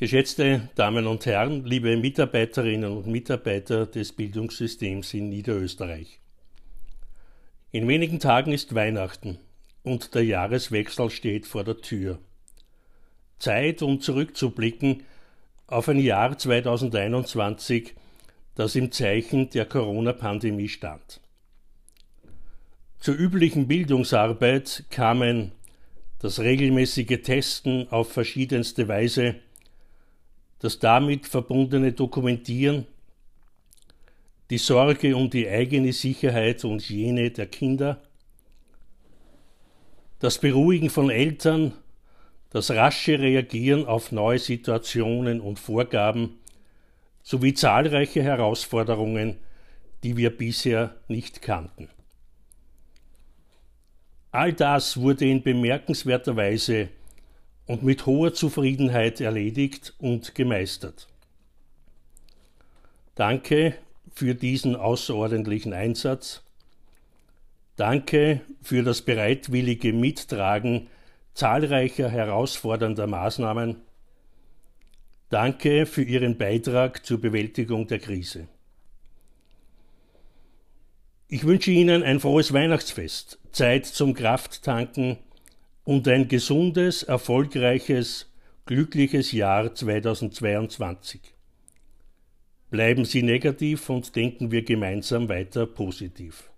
Geschätzte Damen und Herren, liebe Mitarbeiterinnen und Mitarbeiter des Bildungssystems in Niederösterreich. In wenigen Tagen ist Weihnachten und der Jahreswechsel steht vor der Tür. Zeit, um zurückzublicken auf ein Jahr 2021, das im Zeichen der Corona-Pandemie stand. Zur üblichen Bildungsarbeit kamen das regelmäßige Testen auf verschiedenste Weise, das damit verbundene Dokumentieren, die Sorge um die eigene Sicherheit und jene der Kinder, das Beruhigen von Eltern, das rasche Reagieren auf neue Situationen und Vorgaben sowie zahlreiche Herausforderungen, die wir bisher nicht kannten. All das wurde in bemerkenswerter Weise und mit hoher Zufriedenheit erledigt und gemeistert. Danke für diesen außerordentlichen Einsatz. Danke für das bereitwillige Mittragen zahlreicher herausfordernder Maßnahmen. Danke für Ihren Beitrag zur Bewältigung der Krise. Ich wünsche Ihnen ein frohes Weihnachtsfest, Zeit zum Krafttanken und ein gesundes, erfolgreiches, glückliches Jahr 2022. Bleiben Sie negativ und denken wir gemeinsam weiter positiv.